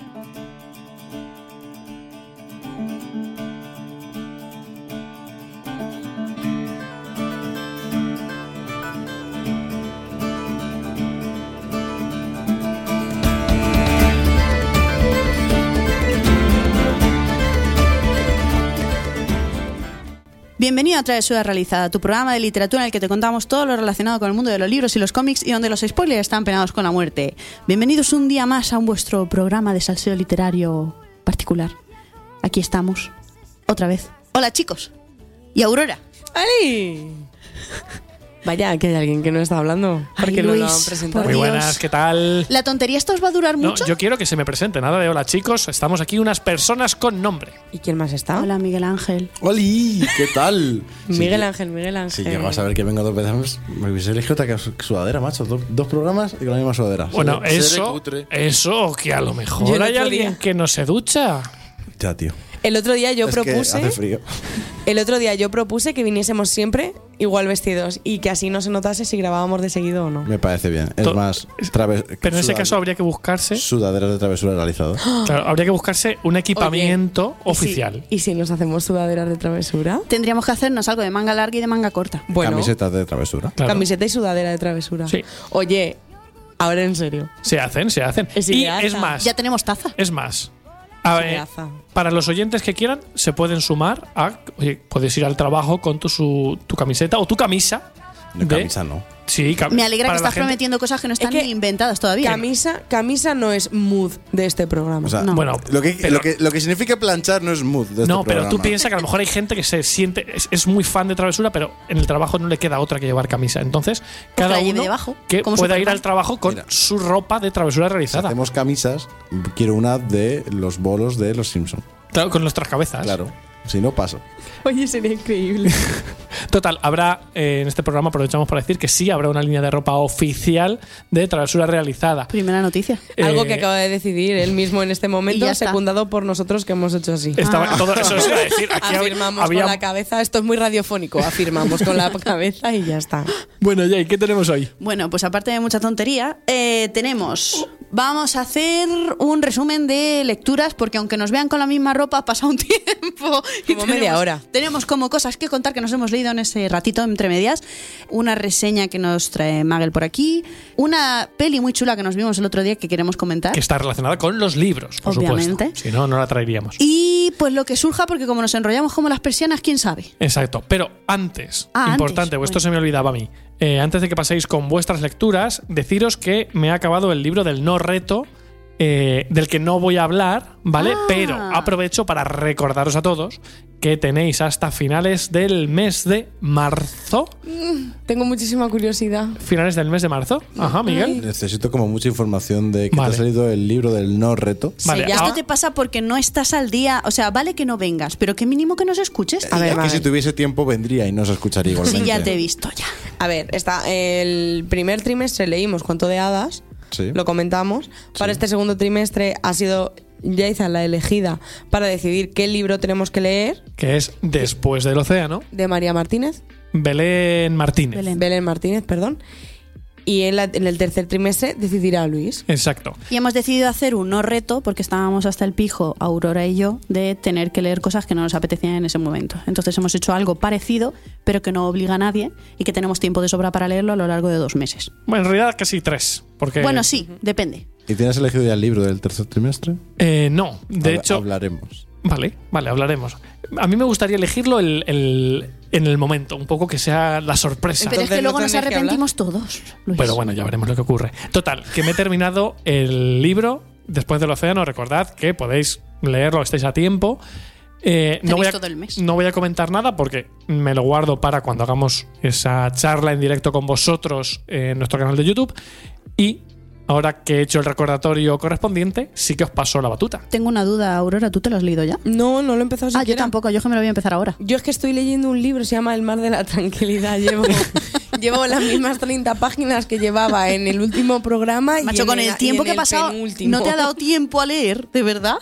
thank you Bienvenido a Travesura Realizada, tu programa de literatura en el que te contamos todo lo relacionado con el mundo de los libros y los cómics y donde los spoilers están penados con la muerte. Bienvenidos un día más a vuestro programa de salseo literario particular. Aquí estamos, otra vez. Hola chicos. Y Aurora. ¡Ali! Vaya, que hay alguien que no está hablando. Porque Ay, no lo Luis, han presentado. Muy buenas, ¿qué tal? ¿La tontería esto os va a durar No, mucho? yo quiero que se me presente. Nada de hola, chicos. Estamos aquí unas personas con nombre. ¿Y quién más está? Hola Miguel Ángel. ¡Oli! ¿Qué tal? Miguel Sí, Ángel, Miguel Ángel. Si llegas a ver que vengo dos veces, me hubiese elegido otra que sudadera, macho. Dos, dos programas y con la misma sudadera. Bueno, Seré eso, cutre. eso, que a lo mejor Yo hay alguien día- que no se ducha. Ya, tío. El otro día yo Es que propuse. hace frío. El otro día yo propuse que viniésemos siempre igual vestidos y que así no se notase si grabábamos de seguido o no. Me parece bien. Es To- más, traves- Pero en ese caso habría que buscarse, Sudaderas de travesura realizado. claro, habría que buscarse un equipamiento ¿Y si- oficial. ¿Y si nos hacemos sudaderas de travesura? Tendríamos que hacernos algo de manga larga y de manga corta. Bueno, Camisetas de travesura. Claro. camiseta y sudadera de travesura. Sí. Oye, ahora en serio. Se hacen, se hacen. Es y es más, Ya tenemos taza. es más. A ver, para los oyentes que quieran, se pueden sumar a. Oye, puedes ir al trabajo con tu, su- tu camiseta o tu camisa. De- camisa no. Sí, Me alegra que estás gente- prometiendo cosas que no están que ni inventadas todavía. Camisa, camisa no es mood de este programa. O sea, No. Bueno, lo, que, pero- lo, que, lo que significa planchar no es mood de este No, pero tú piensas que a lo mejor hay gente que se siente, es, es muy fan de travesura, pero en el trabajo no le queda otra que llevar camisa. Entonces, cada la lleve uno debajo, que pueda ir al trabajo con Mira. su ropa de travesura Si realizada. hacemos camisas, quiero una de los bolos de los Simpsons. Claro, con nuestras cabezas. Claro. Si no, paso. Oye, sería increíble. Total, habrá eh, en este programa, aprovechamos para decir que sí habrá una línea de ropa oficial de travesura realizada. Primera noticia. Algo Eh, que acaba de decidir él mismo en este momento, ya está. secundado por nosotros que hemos hecho así. Estaba, todo eso a decir. Aquí Afirmamos había- con la cabeza, esto es muy radiofónico, afirmamos con la cabeza y ya está. Bueno, Jay, ¿qué tenemos hoy? Bueno, pues aparte de mucha tontería, eh, tenemos. Vamos a hacer un resumen de lecturas, porque aunque nos vean con la misma ropa, ha pasado un tiempo. y Como media hora. Tenemos como cosas que contar que nos hemos leído en ese ratito entre medias. Una reseña que nos trae Magel por aquí. Una peli muy chula que nos vimos el otro día que queremos comentar. Que está relacionada con los libros, por Obviamente. supuesto. Si no, no la traeríamos. Y pues lo que surja, porque como nos enrollamos como las persianas, quién sabe. Exacto. Pero antes, Ah, importante, antes, esto bueno. se me olvidaba a mí. Eh, antes de que paséis con vuestras lecturas, deciros que me ha acabado el libro del no reto. eh, del que no voy a hablar, ¿vale? Ah. Pero aprovecho para recordaros a todos que tenéis hasta finales del mes de marzo. Tengo muchísima curiosidad. Finales del mes de marzo. Ajá, Miguel. Necesito como mucha información de que Vale. te ha salido el libro del no reto. Vale, ya. ah, Esto te pasa porque no estás al día. O sea, vale que no vengas, pero qué mínimo que nos escuches. A ver, es que si tuviese tiempo vendría y no se escucharía igualmente. Sí, ya te he visto, ya. A ver, está el primer trimestre leímos Cuento de Hadas, Sí. lo comentamos. Para este segundo trimestre ha sido Yaiza la elegida para decidir qué libro tenemos que leer que es Después del Océano. de María Martínez. Belén Martínez. Belén. Belén Martínez, perdón. Y en, la- en el tercer trimestre decidirá Luis. Exacto. Y hemos decidido hacer un no reto porque estábamos hasta el pijo, Aurora y yo, de tener que leer cosas que no nos apetecían en ese momento. Entonces hemos hecho algo parecido, pero que no obliga a nadie y que tenemos tiempo de sobra para leerlo a lo largo de dos meses. Bueno, en realidad casi tres. Porque, Bueno, sí, depende. ¿Y tienes elegido ya el libro del tercer trimestre? Eh, no, de Habla- hecho. Hablaremos. Vale, vale, hablaremos. A mí me gustaría elegirlo el- el- en el momento, un poco que sea la sorpresa. Pero es que no luego nos arrepentimos todos. Luis. Pero bueno, ya veremos lo que ocurre. Total, que me he terminado el libro después del océano. Recordad que podéis leerlo, estáis a tiempo. Eh, no, Tenéis voy a, todo el mes. no voy a comentar nada porque me lo guardo para cuando hagamos esa charla en directo con vosotros en nuestro canal de YouTube. Y ahora que he hecho el recordatorio correspondiente, sí que os paso la batuta. Tengo una duda, Aurora, ¿tú te lo has leído ya? No, no lo he empezado Ah, yo siquiera. tampoco, yo que me lo voy a empezar ahora. Yo es que estoy leyendo un libro, se llama El mar de la tranquilidad. Llevo, llevo las mismas 30 páginas que llevaba en el último programa. y Macho, en con el tiempo y que ha pasado, penúltimo. ¿no te ha dado tiempo a leer, de verdad?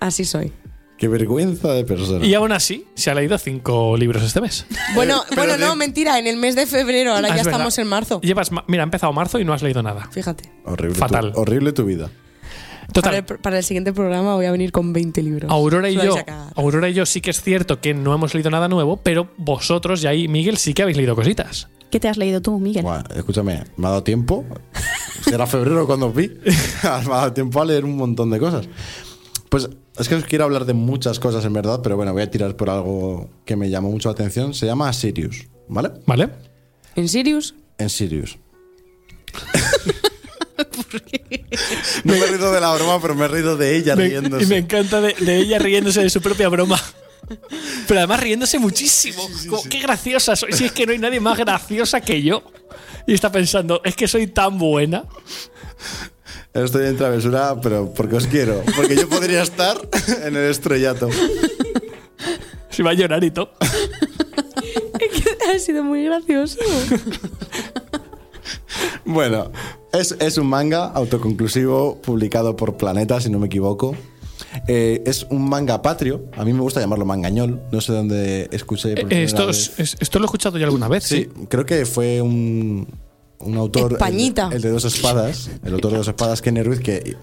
Así soy. Qué vergüenza de persona. Y aún así, se ha leído cinco libros este mes. Bueno, pero bueno, de- no, mentira, en el mes de febrero, ahora Ah, ya es verdad. estamos en marzo. Llevas, ma- mira, ha empezado marzo y no has leído nada. Fíjate. Horrible, Fatal. Tu, horrible tu vida. Total. Para el, para el siguiente programa voy a venir con 20 libros. Aurora y Os vais yo, a cagar. Aurora y yo sí que es cierto que no hemos leído nada nuevo, pero vosotros y ahí Miguel sí que habéis leído cositas. ¿Qué te has leído tú, Miguel? Buah, escúchame, me ha dado tiempo. Será febrero cuando os vi. me ha dado tiempo a leer un montón de cosas. Pues es que os quiero hablar de muchas cosas en verdad, pero bueno, voy a tirar por algo que me llamó mucho la atención. Se llama Sirius, ¿vale? ¿Vale? ¿En Sirius? En Sirius. No me he reído de la broma, pero me he reído de ella Me- riéndose. y me encanta de, de ella riéndose de su propia broma. Pero además riéndose muchísimo. Como, Qué graciosa soy. Si es que no hay nadie más graciosa que yo. Y está pensando, es que soy tan buena. Estoy en travesura, pero porque os quiero. Porque yo podría estar en el estrellato. Se va a llorar y todo. ha sido muy gracioso. Bueno, es, es un manga autoconclusivo publicado por Planeta, si no me equivoco. Eh, es un manga patrio. A mí me gusta llamarlo mangañol. No sé dónde escuché. por Eh, primera Esto, vez. es- es- esto lo he escuchado ya alguna vez, Sí, sí. creo que fue un, un autor. Españita. El, el de dos espadas. El autor de dos espadas, Kenny Ruiz, que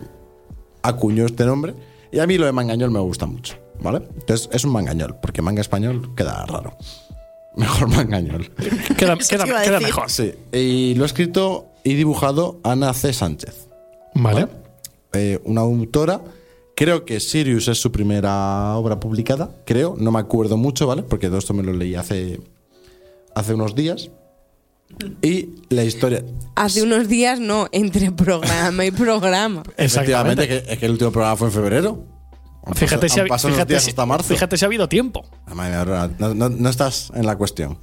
acuñó este nombre. Y a mí lo de mangañol me gusta mucho. ¿Vale? Entonces es un mangañol, porque manga español queda raro. Mejor mangañol. Queda, mejor. Sí. Y lo ha escrito y dibujado Ana C. Sánchez. Vale. Eh, una autora. Creo que Sirius es su primera obra publicada. Creo, no me acuerdo mucho, ¿vale? Porque todo esto me lo leí hace, hace unos días. Y la historia. Hace unos días no, entre programa y programa. Efectivamente, Exactamente. que, es que el último programa fue en febrero. Han Fíjate, pasado- si ha, han pasado unos fíjate, días si, hasta marzo. fíjate si ha habido tiempo. No, no- no estás en la cuestión.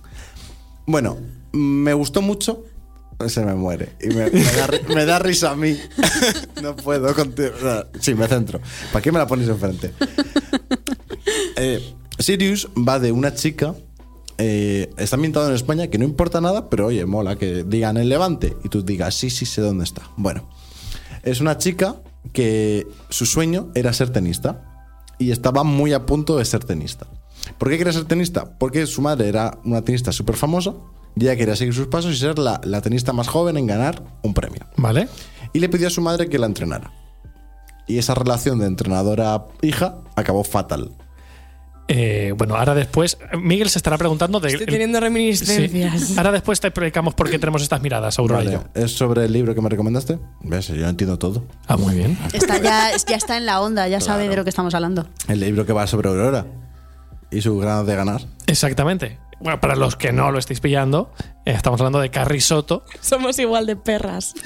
Bueno, me gustó mucho. Se me muere. Y me, me da, ri- me da risa a mí. no puedo contigo. Sí, me centro. ¿Para qué me la pones enfrente? Eh, Sirius va de una chica. Eh, está ambientado en España, que no importa nada, pero oye, mola que digan el levante y tú digas, sí, sí, sé dónde está. Bueno, es una chica que su sueño era ser tenista y estaba muy a punto de ser tenista. ¿Por qué quería ser tenista? Porque su madre era una tenista súper famosa y ella quería seguir sus pasos y ser la, la tenista más joven en ganar un premio. Vale. Y le pidió a su madre que la entrenara. Y esa relación de entrenadora-hija acabó fatal. Eh, bueno, ahora después. Miguel se estará preguntando de. Estoy teniendo reminiscencias. Sí. Ahora después te explicamos por qué tenemos estas miradas, Aurora y Vale, yo. ¿Es sobre el libro que me recomendaste? ¿Ves? Yo entiendo todo. Ah, muy bien. Está ya, ya está en la onda, ya sabe de lo que estamos hablando. El libro que va sobre Aurora y su ganas de ganar. Exactamente. Bueno, para los que no lo estéis pillando, eh, estamos hablando de Carrie Soto. Somos igual de perras.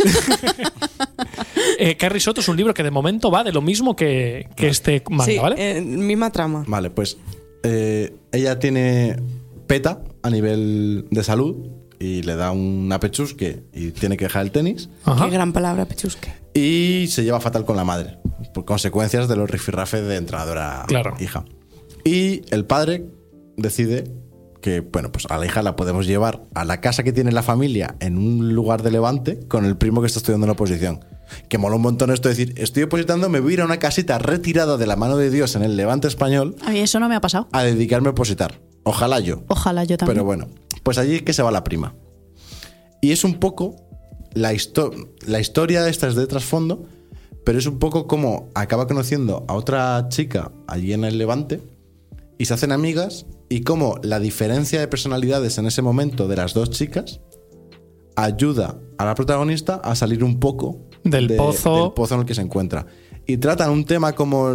Eh, Carrie Soto es un libro que de momento va de lo mismo que, que este manga, sí, ¿vale? eh, misma trama. Vale, pues eh, ella tiene peta a nivel de salud y le da una pechusque y tiene que dejar el tenis Ajá. Qué gran palabra, Pechusque. y se lleva fatal con la madre por consecuencias de los rifirrafes de entrenadora Claro. hija. Y el padre decide que, bueno, pues a la hija la podemos llevar a la casa que tiene la familia en un lugar de Levante con el primo que está estudiando en la oposición. Que mola un montón esto de decir, estoy opositando, me voy a ir a una casita retirada de la mano de Dios en el Levante español A mí eso no me ha pasado. a dedicarme a opositar. Ojalá yo. Ojalá yo también. Pero bueno, pues allí es que se va la prima. Y es un poco la, histo- la historia esta es de trasfondo, pero es un poco como acaba conociendo a otra chica allí en el Levante y se hacen amigas y como la diferencia de personalidades en ese momento de las dos chicas ayuda a la protagonista a salir un poco Del pozo. del pozo en el que se encuentra. Y tratan un tema como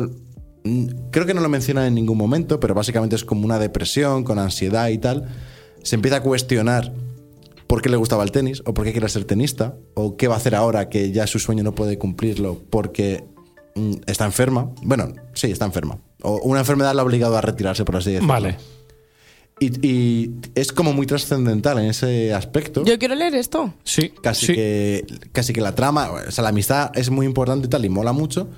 mm, creo que no lo mencionan en ningún momento, pero básicamente es como una depresión con ansiedad y tal. Se empieza a cuestionar por qué le gustaba el tenis, o por qué quiere ser tenista, o qué va a hacer ahora que ya su sueño no puede cumplirlo porque mm, está enferma. Bueno, sí, está enferma. O una enfermedad la ha obligado a retirarse, por así decirlo. Vale. Y, y es como muy trascendental en ese aspecto. Yo quiero leer esto. Sí. Casi, sí. que, casi que la trama, o sea, la amistad es muy importante y tal, y mola mucho.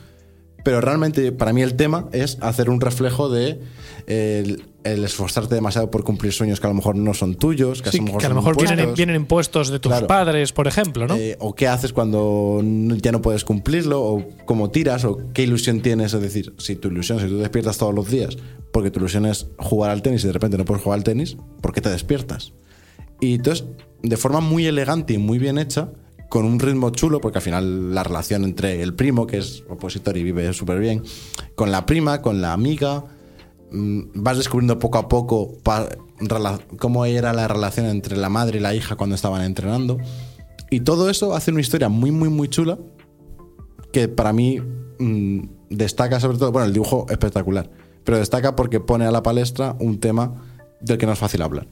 Pero realmente para mí el tema es hacer un reflejo de eh, el, esforzarte demasiado por cumplir sueños que a lo mejor no son tuyos, que, Sí, a lo mejor, que a lo mejor vienen, impuestos. vienen impuestos de tus Claro. padres, por ejemplo, ¿no? Eh, o qué haces cuando ya no puedes cumplirlo, o cómo tiras, o qué ilusión tienes. Es decir, si tu ilusión, si tú despiertas todos los días porque tu ilusión es jugar al tenis y de repente no puedes jugar al tenis, ¿por qué te despiertas? Y entonces, de forma muy elegante y muy bien hecha, con un ritmo chulo, porque al final la relación entre el primo, que es opositor y vive súper bien, con la prima, con la amiga, vas descubriendo poco a poco pa- rela- cómo era la relación entre la madre y la hija cuando estaban entrenando. Y todo eso hace una historia muy, muy, muy chula que para mí mm, destaca sobre todo, bueno, el dibujo espectacular, pero destaca porque pone a la palestra un tema del que no es fácil hablar.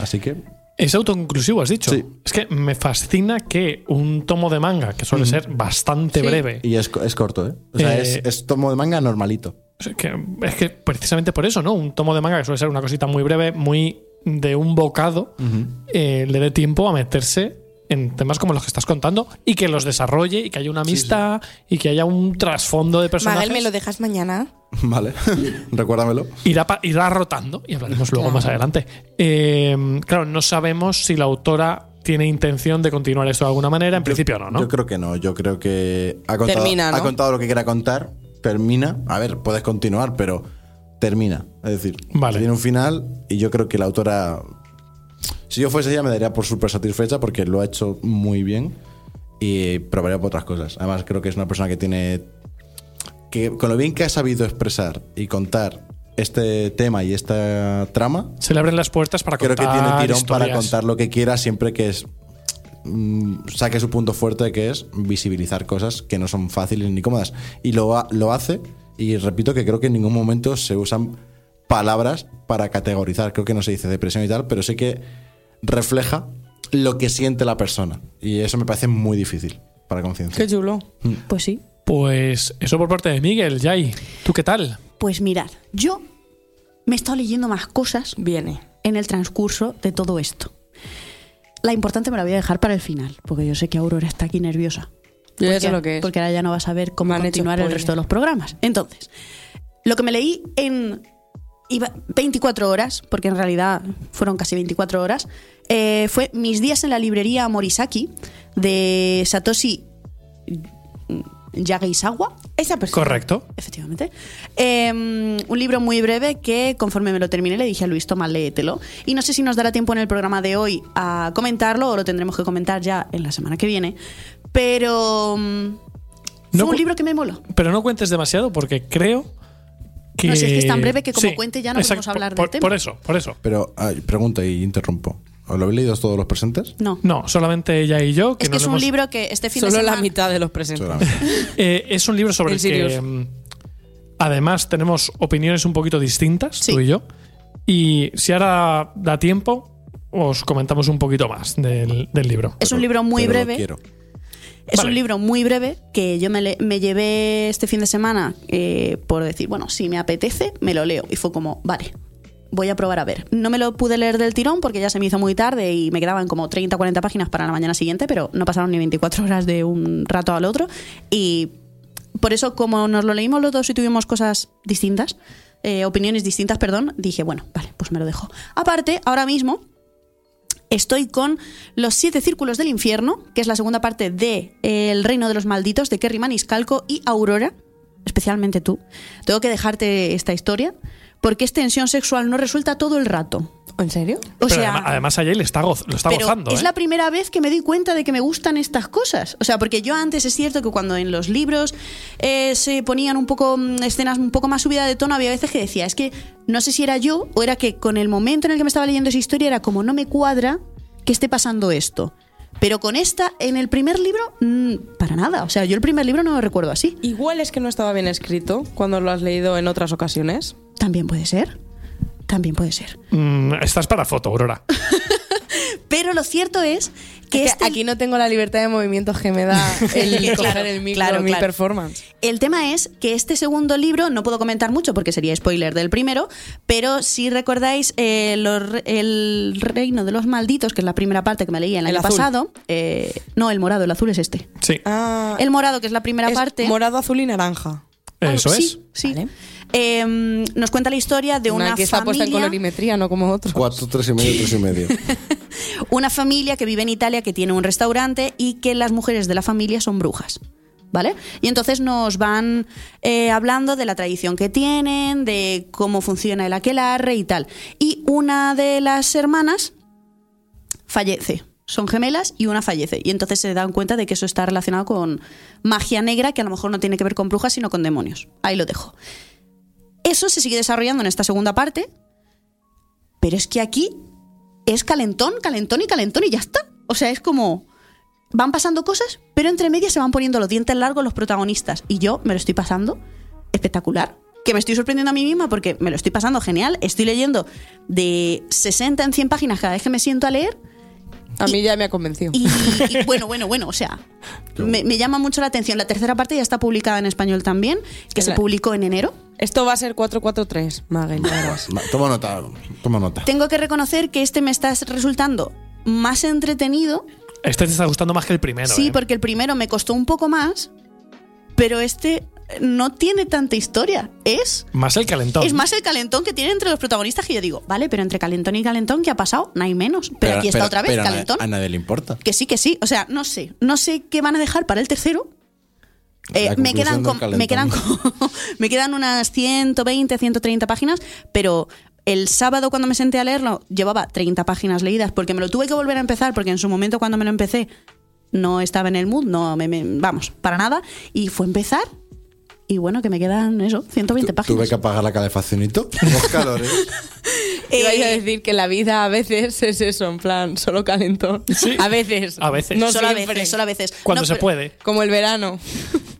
Así que Es autoconclusivo, has dicho. Sí. Es que me fascina que un tomo de manga, que suele ser bastante Sí. breve, Y es, es corto, ¿eh? O sea, Eh, es, es tomo de manga normalito. Es que, es que precisamente por eso, ¿no? Un tomo de manga que suele ser una cosita muy breve, muy de un bocado, eh, le dé tiempo a meterse en temas como los que estás contando y que los desarrolle y que haya una amistad y que haya un trasfondo de personajes. Magal, ¿me lo dejas mañana? Vale, recuérdamelo. irá, irá rotando y hablaremos luego más adelante. Eh, claro, no sabemos si la autora tiene intención de continuar esto de alguna manera. En principio no, ¿no? Yo creo que no. Yo creo que ha contado, Termina, ¿no? ha contado lo que quiera contar, termina. A ver, puedes continuar, pero termina. Es decir, Vale. tiene un final y yo creo que la autora, si yo fuese ella, me daría por súper satisfecha porque lo ha hecho muy bien y probaría por otras cosas. Además, creo que es una persona que tiene. que con lo bien que ha sabido expresar y contar este tema y esta trama, Se le abren las puertas para creo que tiene tirón para historias. contar lo que quiera siempre que es saque su punto fuerte que es visibilizar cosas que no son fáciles ni cómodas y lo, lo hace y repito que creo que en ningún momento se usan palabras para categorizar creo que no se dice depresión y tal pero sí que refleja lo que siente la persona y eso me parece muy difícil para conciencia Qué chulo. Pues sí. Pues eso por parte de Miguel, Jai. ¿Tú qué tal? Pues mirad, yo me he estado leyendo más cosas Viene. en el transcurso de todo esto. La importante me la voy a dejar para el final, porque yo sé que Aurora está aquí nerviosa. Yo ya Porque- sé lo que es. Porque ahora ya no va a saber cómo continuar el resto de los programas. Entonces, lo que me leí en iba- 24 horas, porque en realidad fueron casi 24 horas, eh, fue Mis días en la librería Morisaki de Satoshi Yageisawa. Esa persona. Correcto. Efectivamente. Eh, un libro muy breve que conforme me lo terminé le dije a Luis, toma, léetelo. Y no sé si nos dará tiempo en el programa de hoy a comentarlo o lo tendremos que comentar ya en la semana que viene. Pero mm, fue No un libro que me moló. Pero no cuentes demasiado porque creo que. No, si es que es tan breve que como cuente ya no exacto, podemos hablar por, del tema. Por eso, por eso. pero ay, pregunto y interrumpo ¿os lo habéis leído todos los presentes? No. No, solamente ella y yo. Que es que es un hemos- libro que este fin de Solo semana... la mitad de los presentes. Eh, es un libro sobre el que mm, además tenemos opiniones un poquito distintas, Sí. tú y yo. Y si ahora da tiempo, os comentamos un poquito más del, del libro. Es un libro muy Pero lo breve. quiero. Es Vale. un libro muy breve que yo me, me llevé este fin de semana eh, por decir, bueno, si me apetece, me lo leo. Y fue como, vale, voy a probar a ver. No me lo pude leer del tirón porque ya se me hizo muy tarde y me quedaban como 30 o 40 páginas para la mañana siguiente, pero no pasaron ni 24 horas de un rato al otro. Y por eso, como nos lo leímos los dos y tuvimos cosas distintas, eh, opiniones distintas, perdón, dije, bueno, vale, pues me lo dejo. Aparte, ahora mismo estoy con Los Siete Círculos del Infierno, que es la segunda parte de El Reino de los Malditos, de Kerry Maniscalco y Aurora, especialmente tú. Tengo que dejarte esta historia, porque es tensión sexual no resuelta todo el rato. ¿En serio? O Pero sea, además, además a le está goz- lo está pero gozando. es ¿eh? la primera vez que me doy cuenta de que me gustan estas cosas. O sea, porque yo antes es cierto que cuando en los libros eh, se ponían un poco mm, escenas un poco más subida de tono, había veces que decía, es que no sé si era yo o era que con el momento en el que me estaba leyendo esa historia era como no me cuadra que esté pasando esto. Pero con esta, en el primer libro, mm, para nada. O sea, yo el primer libro no lo recuerdo así. Igual es que no estaba bien escrito cuando lo has leído en otras ocasiones. También puede ser. También puede ser. Mm, estás para foto, Aurora. Pero lo cierto es que, Es este aquí no tengo la libertad de movimientos que me da el coger el micro claro, en mi claro. performance. El tema es que este segundo libro, no puedo comentar mucho porque sería spoiler del primero, pero si recordáis eh, El Reino de los Malditos, que es la primera parte que me leí el El año azul. pasado, eh, no, el morado, el azul es este. Sí, Ah, El morado, que es la primera es parte. morado, azul y naranja. eso sí, es. Sí. Vale. Eh, nos cuenta la historia de una, que está puesta en familia. colorimetría, no como otros. Cuatro, tres y medio, tres y medio. una familia que vive en Italia, que tiene un restaurante y que las mujeres de la familia son brujas. ¿Vale? Y entonces nos van eh, hablando de la tradición que tienen, de cómo funciona el aquelarre y tal. Y una de las hermanas fallece son gemelas y una fallece. Y entonces se dan cuenta de que eso está relacionado con magia negra, que a lo mejor no tiene que ver con brujas, sino con demonios. Ahí lo dejo. Eso se sigue desarrollando en esta segunda parte, pero es que aquí es calentón, calentón y calentón y ya está. O sea, es como van pasando cosas, pero entre medias se van poniendo los dientes largos los protagonistas. Y yo me lo estoy pasando espectacular. Que me estoy sorprendiendo a mí misma porque me lo estoy pasando genial. Estoy leyendo de 60 en 100 páginas cada vez que me siento a leer. A mí Y- ya me ha convencido. Y, y bueno, bueno, bueno, o sea, me, me llama mucho la atención. La tercera parte ya está publicada en español también, que se La- publicó en enero. Esto va a ser 443, Magel, Toma nota, toma nota. Tengo que reconocer que este me está resultando más entretenido. Este te está gustando más que el primero. sí, ¿eh? porque el primero me costó un poco más, pero este no tiene tanta historia. Es Más el calentón. Es más el calentón que tiene entre los protagonistas que yo digo, vale, pero entre calentón y calentón, ¿qué ha pasado? No hay menos. Pero, aquí está pero- otra vez, pero calentón. A, nadie le importa. Que sí, que sí. O sea, no sé. No sé qué van a dejar para el tercero. Eh, me, quedan con- me, quedan con- me quedan unas 120, 130 páginas, pero el sábado cuando me senté a leerlo llevaba 30 páginas leídas porque me lo tuve que volver a empezar porque en su momento cuando me lo empecé no estaba en el mood, no me, me- vamos, para nada. Y fue empezar y bueno, que me quedan eso, 120 Tu- páginas. Tuve que apagar la calefaccionito. Los calores. A Eh, decir que la vida a veces es eso, en plan, solo calentón. Sí. A veces. A veces. No solo a veces, solo a veces. Cuando No, se pero- puede. Como el verano.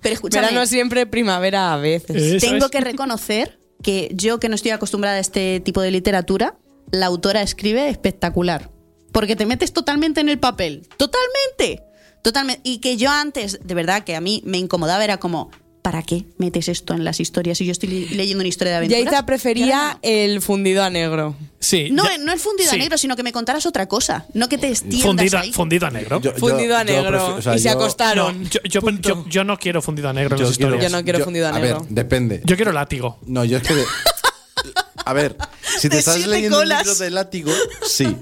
Pero escúchame, Verano siempre, primavera a veces. Tengo es. que reconocer que yo que no estoy acostumbrada a este tipo de literatura, la autora escribe espectacular. Porque te metes totalmente en el papel. Totalmente. Totalmente. Y que yo antes, de verdad, que a mí me incomodaba, era como, ¿para qué metes esto en las historias si yo estoy leyendo una historia de aventuras? Yaiza prefería el fundido a negro. Sí. No, ya- no el fundido sí. a negro, sino que me contaras otra cosa. No que te extiendas Fundido, ahí. fundido a negro. Yo- yo- Fundido a yo negro. prefiero- o sea, y se no, acostaron. yo, yo- yo- yo no quiero fundido a negro en Yo las quiero- historias. Yo no quiero fundido a A negro. ver, depende. Yo quiero látigo. No, yo es que. de- a ver, si te De estás leyendo colas. un libro de látigo, sí.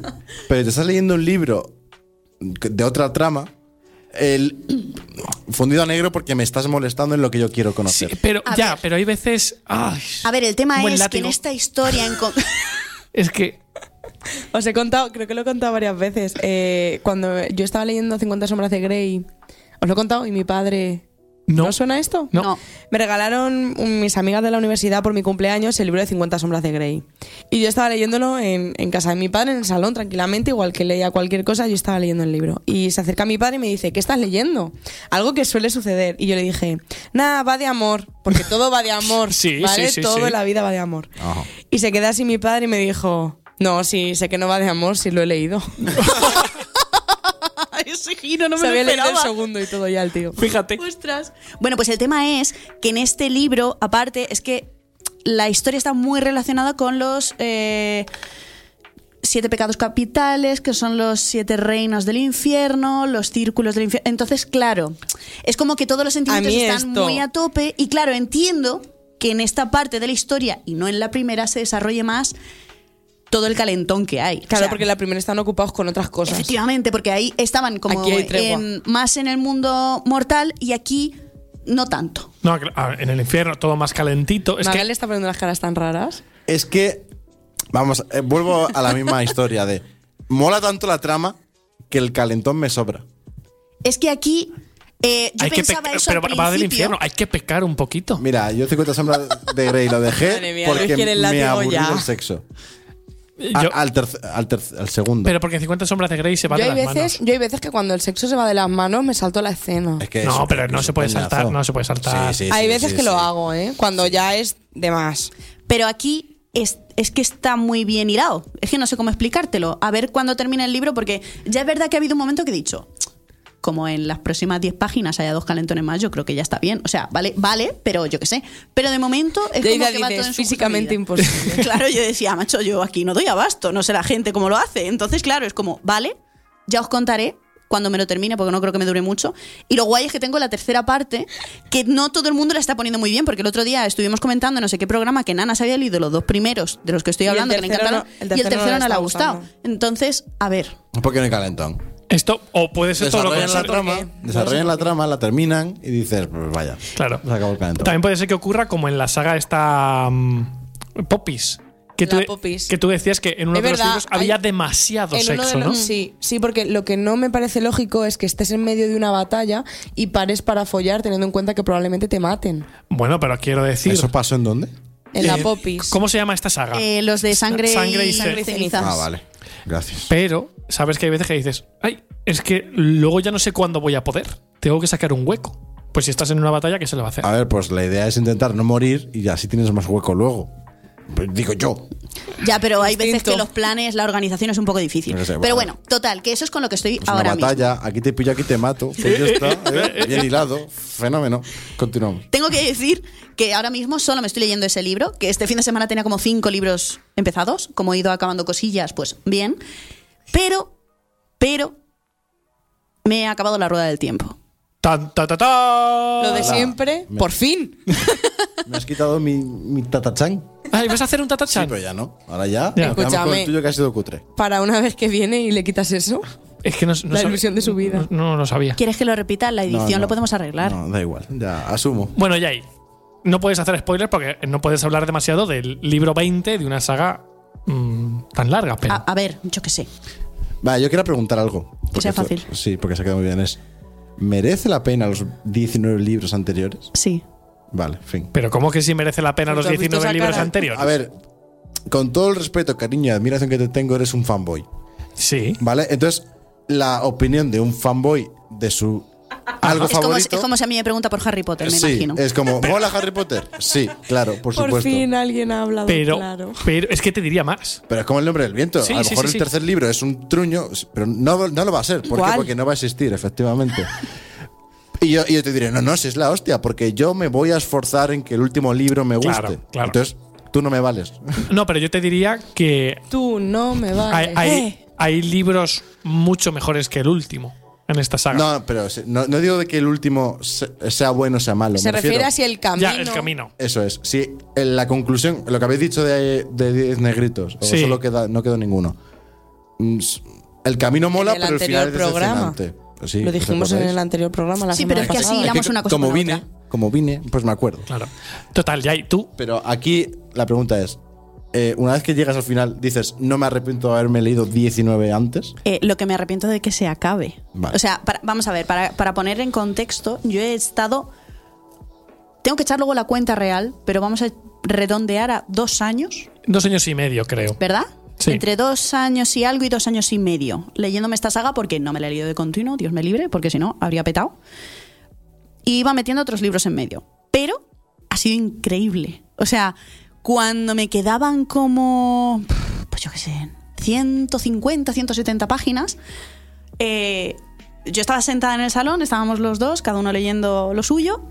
Pero te estás leyendo un libro de otra trama, el fundido a negro porque me estás molestando en lo que yo quiero Sí, conocer. pero A ya, ver. pero hay veces. ay, A ver, el tema es que en esta historia... en Es que. Os he contado, creo que lo he contado varias veces. eh, cuando yo estaba leyendo 50 sombras de Grey, os lo he contado y mi padre... No. ¿No suena esto? No. No. Me regalaron mis amigas de la universidad por mi cumpleaños el libro de 50 sombras de Grey. Y yo estaba leyéndolo en, en casa de mi padre, en el salón, tranquilamente, igual que leía cualquier cosa, yo estaba leyendo el libro. Y se acerca mi padre y me dice, ¿qué estás leyendo? Algo que suele suceder. Y yo le dije, nada, va de amor, porque todo va de amor. Sí, ¿vale? sí, sí, Todo sí. en la vida va de amor. Ajá. Y se queda así mi padre y me dijo, no, sí, sé que no va de amor, sí lo he leído. Ese giro no Se me lo había leído el esperaba. segundo y todo ya el tío. Fíjate. Ostras. Bueno, pues el tema es que en este libro, aparte, es que la historia está muy relacionada con los eh, siete pecados capitales, que son los siete reinos del infierno, los círculos del infierno. Entonces, claro, es como que todos los sentimientos están esto- muy a tope. Y claro, entiendo que en esta parte de la historia, y no en la primera, se desarrolle más todo el calentón que hay. O Claro, sea, porque en la primera están ocupados con otras cosas. Efectivamente, porque ahí estaban como en- más en el mundo mortal y aquí no tanto. No, en el infierno todo más calentito. Es Magal que le está poniendo las caras tan raras. Es que, vamos, eh, vuelvo a la misma historia de. Mola tanto la trama que el calentón me sobra. Es que aquí eh, yo hay que pensaba pecar, eso pero al va del infierno. Hay que pecar un poquito. Mira, yo 50 sombras de Grey lo dejé mía, porque el me látigo aburrí ya. Del sexo. Yo- A- al, al segundo. pero porque en 50 sombras de Grey se va Yo de las veces, manos. yo hay veces que cuando el sexo se va de las manos me salto la escena. Es que No, eso- pero no se puede saltar, no se puede saltar. Sí, sí, hay sí, veces sí, que lo hago, ¿eh? Cuando ya es de más. Pero aquí es, es que está muy bien hilado. Es que no sé cómo explicártelo. A ver cuándo termina el libro, porque ya es verdad que ha habido un momento que he dicho, como en las próximas 10 páginas haya dos calentones más, yo creo que ya está bien. O sea, vale, vale, pero yo qué sé. Pero de momento es como que va todo en su físicamente imposible. claro, yo decía, macho, yo aquí no doy abasto, no sé la gente cómo lo hace. Entonces, claro, es como, vale, ya os contaré cuando me lo termine, porque no creo que me dure mucho. Y lo guay es que tengo la tercera parte, que no todo el mundo la está poniendo muy bien, porque el otro día estuvimos comentando en no sé qué programa que Nana se había leído los dos primeros de los que estoy hablando, que le tercero encantaron, no- el y el tercero no le no le ha gustado. Entonces, a ver, ¿Por qué no hay calentón? Esto, o puede ser todo lo Desarrollan la contrario. trama, desarrollan la trama, la terminan y dices, pues vaya. Claro. Se acabó el calentón. También puede ser que ocurra como en la saga esta mm, Popis, Que tú, La popis. que tú decías que en uno Es de los libros había hay- demasiado sexo, de ¿no? Sí, sí, porque lo que no me parece lógico es que estés en medio de una batalla y pares para follar teniendo en cuenta que probablemente te maten. Bueno, pero quiero decir. ¿Eso pasó en dónde? En la eh, popis. ¿Cómo se llama esta saga? Eh, los de sangre, Sangre y y, ce- cenizas. Ah, vale. Gracias. Pero, sabes que hay veces que dices, ay, es que luego ya no sé cuándo voy a poder. Tengo que sacar un hueco. Pues si estás en una batalla, ¿qué se le va a hacer? A ver, pues la idea es intentar no morir y así tienes más hueco luego. Pues digo yo. Ya, pero hay veces que los planes, la organización es un poco difícil. No sé, pero bueno. bueno, total, que eso es con lo que estoy Pues ahora una mismo. batalla, aquí te pillo, aquí te mato. Pues ya está, ¿eh? Bien hilado. Fenómeno. Continuamos. Tengo que decir que ahora mismo solo me estoy leyendo ese libro, que este fin de semana tenía como cinco libros empezados, como he ido acabando cosillas, pues bien. Pero, pero, me he acabado la rueda del tiempo. ¡Tan, ta, ta, ta! Lo de siempre, Me- por fin. Me has quitado mi, mi tatachán. Ay, ¿vas a hacer un Sí, tatachan? pero ya no. Ahora ya. Ya. con Escúchame. el tuyo que ha sido cutre. Para una vez que viene y le quitas eso. es que no, no La ilusión de su vida. No, no lo sabía. ¿Quieres que lo repita? La edición No, no. lo podemos arreglar. No, da igual. Ya, asumo. Bueno, ya ahí. No puedes hacer spoilers porque no puedes hablar demasiado del libro 20 de una saga mm, tan larga. Pero A, a ver, yo qué sé. Va, yo quiero preguntar algo. Porque sea esto- fácil. sí, porque se ha quedado muy bien. Es, ¿Merece la pena los 19 libros anteriores? Sí. Vale, fin. Pero ¿cómo que sí merece la pena ¿Tú los has visto 19 esa libros cara? anteriores? A ver, con todo el respeto, cariño y admiración que te tengo, eres un fanboy. Sí. ¿Vale? Entonces, la opinión de un fanboy de su algo Es como, favorito. es como si a mí me pregunta por Harry Potter, me sí, imagino. es como, ¿mola Harry Potter? Sí, claro, por, Por supuesto. fin alguien ha hablado Pero, claro. pero es que te diría más. Pero es como el nombre del viento. Sí, a lo sí, mejor sí, el sí. tercer libro es un truño, pero no, no lo va a ser. ¿Por qué? Porque no va a existir, efectivamente. Y yo, y yo te diré, no, no, si es la hostia, porque yo me voy a esforzar en que el último libro me guste. Claro, claro. Entonces, tú no me vales. No, pero yo te diría que Tú no me vales. hay, hay- Eh. hay libros mucho mejores que el último en esta saga. No, pero no, no digo de que el último se- sea bueno o sea malo. Se me refiere refiero- a si el camino. ya, el camino. Eso es. Si en la conclusión, lo que habéis dicho de de 10 negritos, o Sí. solo queda, no quedó ninguno. Mm, El camino mola, En el pero el final es programa. decepcionante. Sí, Lo ¿os dijimos en el anterior programa. La Sí, pero es que así pasada. hilamos que una cosa como con vine, otra. como vine, pues me acuerdo. Claro. Total, ya y tú. Pero aquí la pregunta es, eh, una vez que llegas al final, dices, no me arrepiento de haberme leído 19 antes. Eh, lo que me arrepiento de que se acabe. Vale. O sea, para- vamos a ver, para, para poner en contexto, yo he estado. Tengo que echar luego la cuenta real, pero vamos a redondear a dos años, Dos años y medio, creo. ¿verdad? Sí. Entre dos años y algo y dos años y medio, leyéndome esta saga porque no me la he leído de continuo, Dios me libre, porque si no, habría petado. Y iba metiendo otros libros en medio. Pero ha sido increíble. O sea, cuando me quedaban como, pues yo qué sé, 150, 170 páginas, eh, yo estaba sentada en el salón, estábamos los dos, cada uno leyendo lo suyo.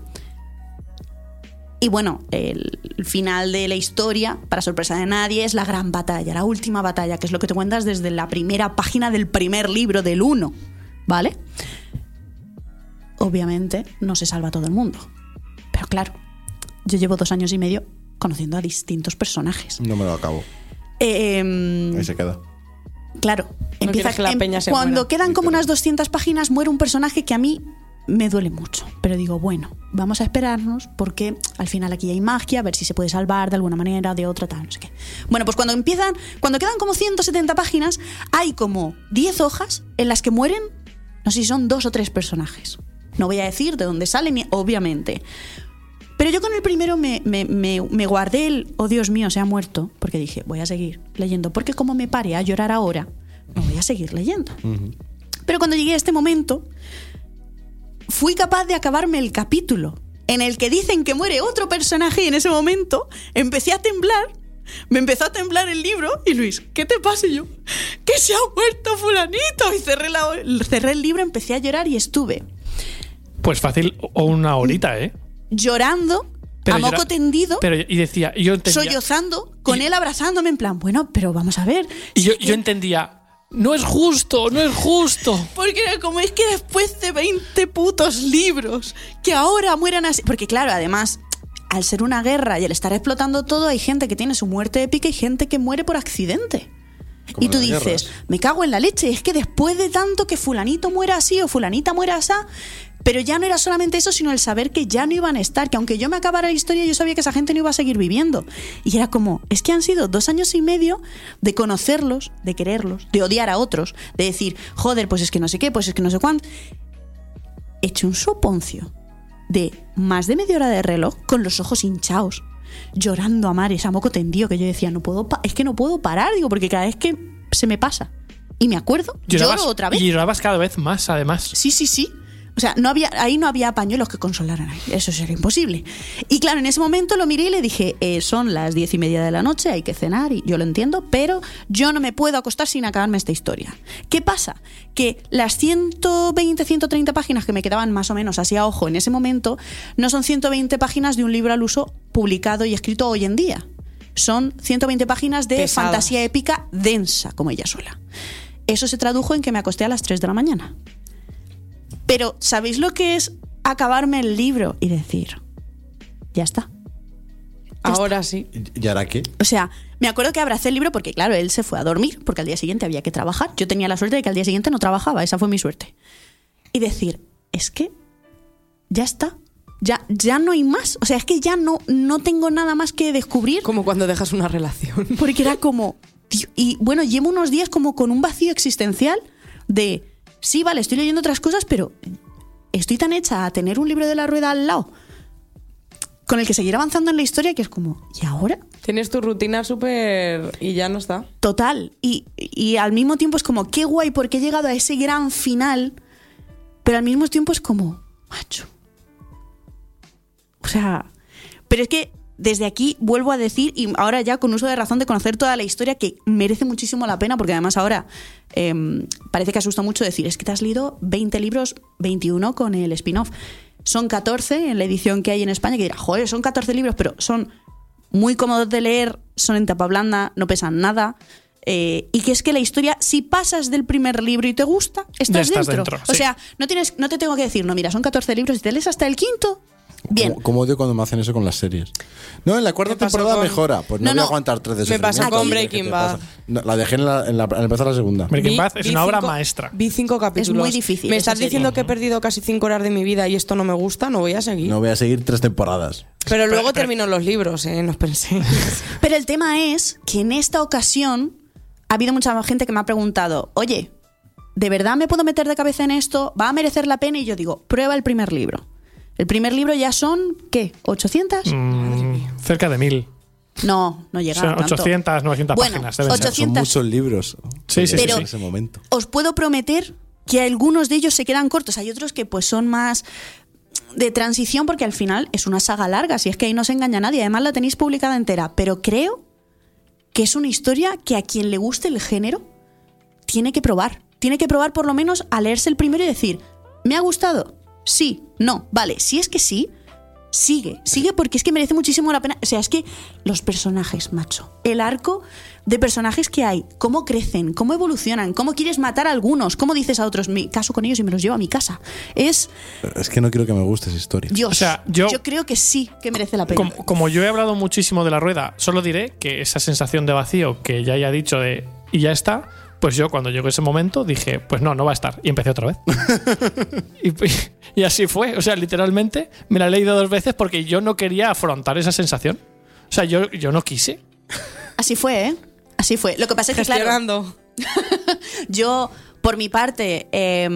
Y bueno, el final de la historia, para sorpresa de nadie, es la gran batalla, la última batalla, que es lo que te cuentas desde la primera página del primer libro del 1, ¿vale? Obviamente no se salva todo el mundo. Pero claro, yo llevo dos años y medio conociendo a distintos personajes. No me lo acabo. Eh, em, Ahí se queda. Claro, empieza que la em- peña se cuando muera. quedan como unas 200 páginas muere un personaje que a mí me duele mucho, pero digo, bueno, vamos a esperarnos porque al final aquí hay magia, a ver si se puede salvar de alguna manera, de otra tal, no sé qué. Bueno, pues cuando empiezan, cuando quedan como 170 páginas, hay como 10 hojas en las que mueren, no sé si son dos o tres personajes. No voy a decir de dónde salen, ni- obviamente. Pero yo con el primero me, me- me- me guardé el, oh Dios mío, se ha muerto, porque dije, voy a seguir leyendo, porque como me pare a llorar ahora, no voy a seguir leyendo. Pero cuando llegué a este momento, fui capaz de acabarme el capítulo en el que dicen que muere otro personaje y en ese momento empecé a temblar. Me empezó a temblar el libro y Luis, ¿qué te pasa? Y yo, que se ha muerto fulanito. Y cerré, la- cerré el libro, empecé a llorar y estuve Pues fácil, o una horita, ¿eh? Llorando, Pero a yo moco tendido, Pero y decía, yo entendía. sollozando, con Y- él abrazándome en plan, bueno, pero vamos a ver. Y yo, entendía, no es justo, no es justo. Porque era como es que después de 20 putos libros, que ahora mueran así. Porque claro, además, al ser una guerra y al estar explotando todo, hay gente que tiene su muerte épica y gente que muere por accidente. Como y tú dices, guerras. me cago en la leche, es que después de tanto que fulanito muera así o fulanita muera así, pero ya no era solamente eso, sino el saber que ya no iban a estar, que aunque yo me acabara la historia, yo sabía que esa gente no iba a seguir viviendo. Y era como, es que han sido dos años y medio de conocerlos, de quererlos, de odiar a otros, de decir, joder, pues es que no sé qué, pues es que no sé cuánto. He hecho un soponcio de más de media hora de reloj con los ojos hinchados, llorando a mares, a moco tendido, que yo decía, no puedo, es que no puedo parar, digo, porque cada vez que se me pasa y me acuerdo, Llorabas- lloro otra vez. Y llorabas cada vez más, además. Sí, sí, sí. O sea, no había, ahí no había pañuelos que consolaran ahí. Eso sería imposible. Y claro, en ese momento lo miré y le dije, eh, son las diez y media de la noche, hay que cenar, y yo lo entiendo, pero yo no me puedo acostar sin acabarme esta historia. ¿Qué pasa? Que las 120, 130 páginas que me quedaban más o menos así a ojo en ese momento, no son 120 páginas de un libro al uso publicado y escrito hoy en día. Son 120 páginas de fantasía épica densa, como ella sola. Eso se tradujo en que me acosté a las 3 de la mañana. Pero, ¿sabéis lo que es acabarme el libro y decir, ya está? Ahora sí. ¿Y y ahora qué? O sea, me acuerdo que abracé el libro porque, claro, él se fue a dormir, porque al día siguiente había que trabajar. Yo tenía la suerte de que al día siguiente no trabajaba, esa fue mi suerte. Y decir, es que ya está. Ya, ya no hay más. O sea, es que ya no, no tengo nada más que descubrir. Como cuando dejas una relación. Porque era como. tío, y bueno, llevo unos días como con un vacío existencial de. Sí, vale, estoy leyendo otras cosas, pero estoy tan hecha a tener un libro de la rueda al lado con el que seguir avanzando en la historia que es como. ¿Y ahora? Tienes tu rutina súper. y ya no está. Total. Y, y al mismo tiempo es como, qué guay, porque he llegado a ese gran final. Pero al mismo tiempo es como, macho. O sea, pero es que desde aquí vuelvo a decir, y ahora ya con uso de razón de conocer toda la historia, que merece muchísimo la pena, porque además ahora em, parece que asusta mucho decir, es que te has leído 20 libros, 21 con el spin-off. Son 14 en la edición que hay en España, que dirá, joder, son 14 libros, pero son muy cómodos de leer, son en tapa blanda, no pesan nada. eh, y que es que la historia, si pasas del primer libro y te gusta, estás, estás dentro. dentro, O sea, no, tienes, no te tengo que decir, no, mira, son 14 libros y te lees hasta el quinto. Bien. Como, como odio cuando me hacen eso con las series. No, en la cuarta Me temporada con- mejora. Pues no, No, voy a aguantar tres de Me pasó sufrimiento. con ¿Qué Breaking Bad. pasa? No, la dejé en la, en la- al empezar la segunda. Breaking Bad es vi una obra maestra. Vi cinco capítulos. muy difícil ¿Me estás serie. diciendo que he perdido casi cinco horas de mi vida y esto no me gusta? No voy a seguir. No voy a seguir tres temporadas. Pero luego pero- termino los libros, ¿eh? No os penséis. Pero el tema es que en esta ocasión ha habido mucha gente que me ha preguntado, oye, ¿de verdad me puedo meter de cabeza en esto? ¿Va a merecer la pena? Y yo digo, prueba el primer libro. El primer libro ya son, ¿qué? ¿800? Mm, cerca de mil. No, no llega Son a tanto. 800, 900 Bueno, páginas. deben ser. 800. Son muchos libros. Sí, sí, sí, en sí. ese momento. Os puedo prometer que algunos de ellos se quedan cortos. Hay otros que pues son más de transición porque al final es una saga larga, si es que ahí no se engaña a nadie. Además la tenéis publicada entera, pero creo que es una historia que a quien le guste el género tiene que probar. Tiene que probar por lo menos a leerse el primero y decir, ¿me ha gustado? Sí, no, vale, si es que sí, sigue, sigue porque es que merece muchísimo la pena. O sea, es que los personajes, macho, el arco de personajes que hay, cómo crecen, cómo evolucionan, cómo quieres matar a algunos, cómo dices a otros, me caso con ellos y me los llevo a mi casa. Es Es que no quiero que me guste esa historia. Dios. O sea, yo- creo que sí que merece la pena. Como, como yo he hablado muchísimo de la rueda, solo diré que esa sensación de vacío que ya haya dicho de y ya está, pues yo cuando llegó ese momento dije, pues no, no va a estar. Y empecé otra vez. y, y así fue. O sea, literalmente me la he leído dos veces porque yo no quería afrontar esa sensación. O sea, yo, yo no quise. Así fue, ¿eh? Así fue. Lo que pasa es que, claro. Yo, por mi parte, eh,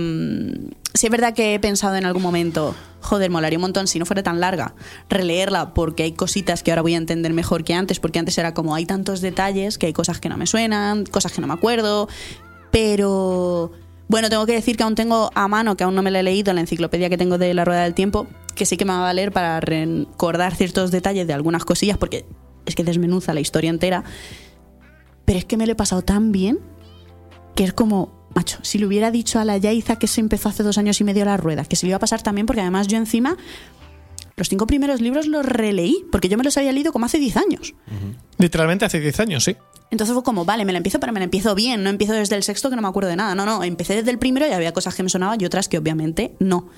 sí es verdad que he pensado en algún momento, joder, molaría un montón si no fuera tan larga, releerla porque hay cositas que ahora voy a entender mejor que antes, porque antes era como hay tantos detalles que hay cosas que no me suenan, cosas que no me acuerdo, pero bueno, tengo que decir que aún tengo a mano, que aún no me la he leído, la enciclopedia que tengo de la Rueda del Tiempo, que sí que me va a valer para recordar ciertos detalles de algunas cosillas, porque es que desmenuza la historia entera. Pero es que me lo he pasado tan bien que es como, macho, si le hubiera dicho a la Yaiza que se empezó hace dos años y medio la rueda, que se le iba a pasar también, porque además yo encima los cinco primeros libros los releí, porque yo me los había leído como hace 10 años. Literalmente hace 10 años, sí. Entonces fue como, vale, me la empiezo, pero me la empiezo bien, no empiezo desde el sexto que no me acuerdo de nada. No, no, empecé desde el primero y había cosas que me sonaban y otras que obviamente no.